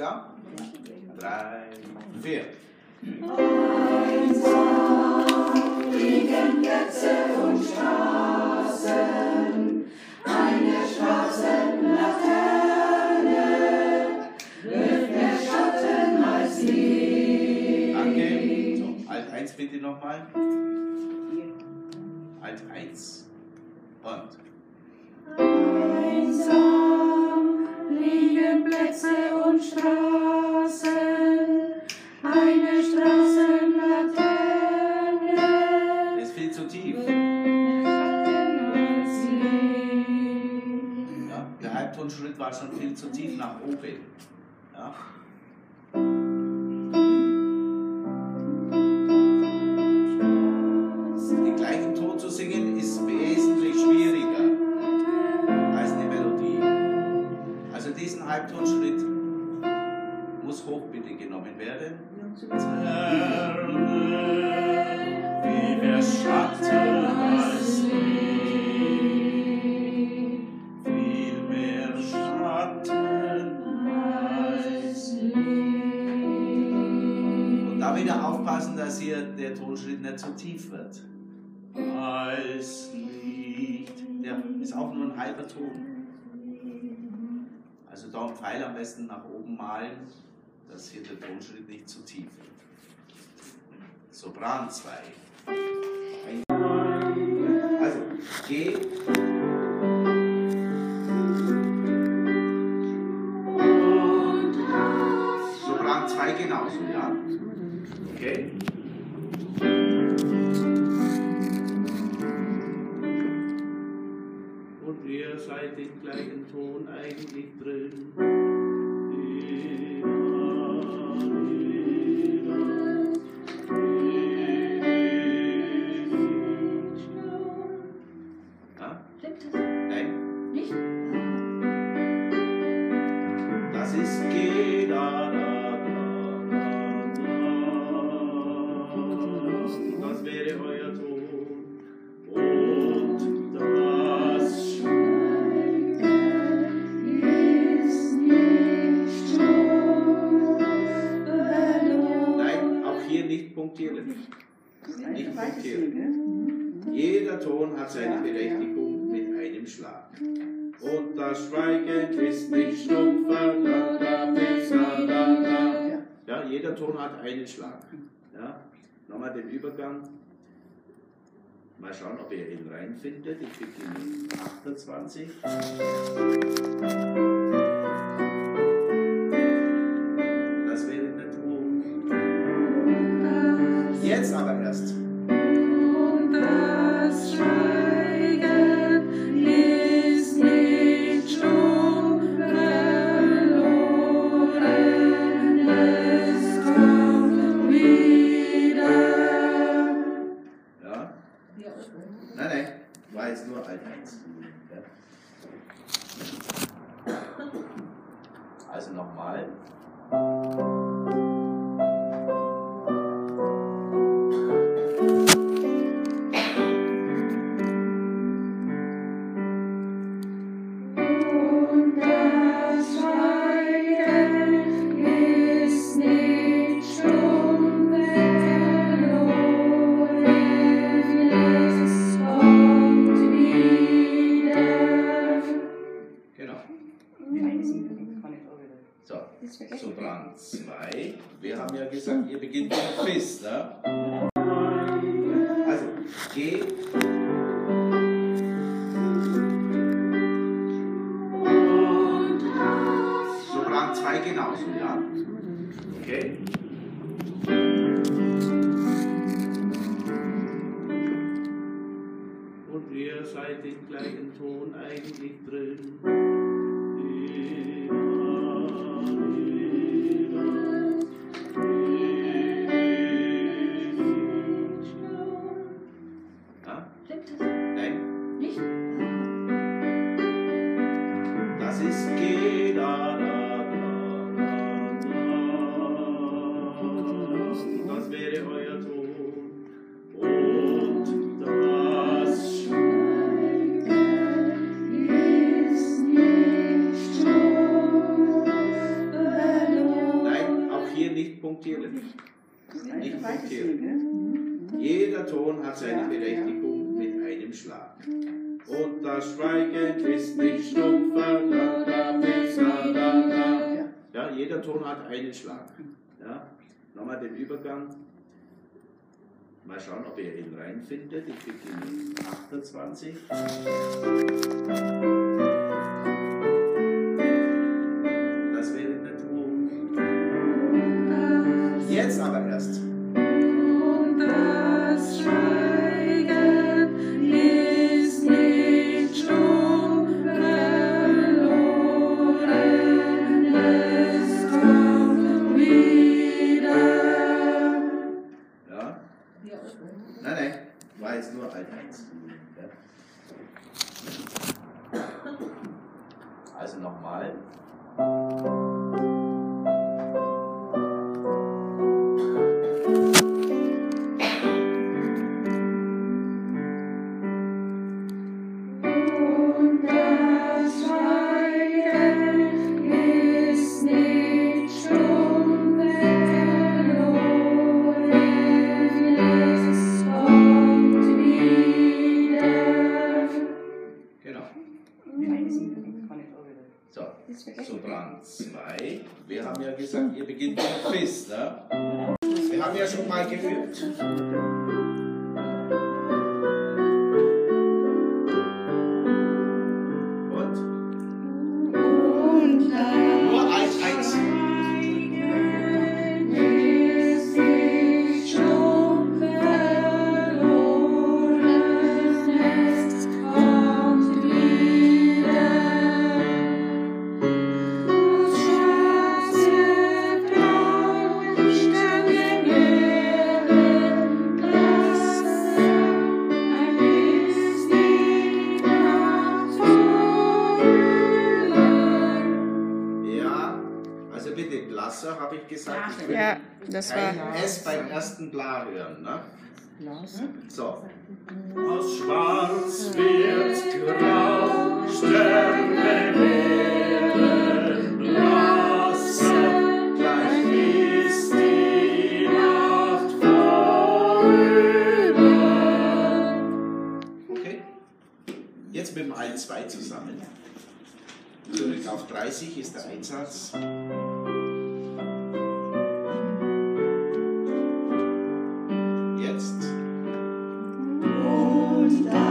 klar? Drei, vier. liegen Plätze und Straßen, Halbtonschritt war schon viel zu tief nach oben. Ja. Den gleichen Ton zu singen ist wesentlich schwieriger als eine Melodie. Also diesen Halbtonschritt muss hoch bitte genommen werden. Wie der Schatten als viel da wieder aufpassen, dass hier der Tonschritt nicht zu tief wird. Als Licht. Der ist auch nur ein halber Ton. Also da einen Pfeil am besten nach oben malen, dass hier der Tonschritt nicht zu tief wird. Sopran 2. Also, G. Sopran 2 genauso, ja? Okay? Und ihr seid im gleichen Ton eigentlich drin. Hier nicht punktieren. Nicht punktieren. Jeder Ton hat seine Berechtigung mit einem Schlag. Und das Schweigen ist nicht stumpf. La, la, bis, la, la, la. Ja, jeder Ton hat einen Schlag. Ja, nochmal den Übergang. Mal schauen, ob ihr ihn reinfindet. Ich beginne mit 28. aber erst. Und das Schweigen ist nicht stumm verloren, es kommt wieder. Ja? Nein, nein, war jetzt nur Alt 1. Ja. Also nochmal. Haben ja gesagt, ihr beginnt mit Fis, ne? Also, G. Sopran 2 genauso, ja? Okay? Und ihr seid im gleichen Ton eigentlich drin. Nicht punktieren. Jeder Ton hat seine Berechtigung mit einem Schlag. Und das Schweigen ist nicht stumpf. La, la, la, la, la, la. Ja, jeder Ton hat einen Schlag. Ja, nochmal den Übergang. Mal schauen, ob ihr ihn reinfindet. Ich beginne mit 28. Jetzt Wir haben ja schon mal geübt. Ja, das war. kein S beim ersten Bla hören, ne? So. Aus Schwarz wird grau, Sterne werden blasse, gleich ist die Nacht vorüber. Okay? Jetzt mit dem 1-2 zusammen. Zurück auf 30 ist der Einsatz. down.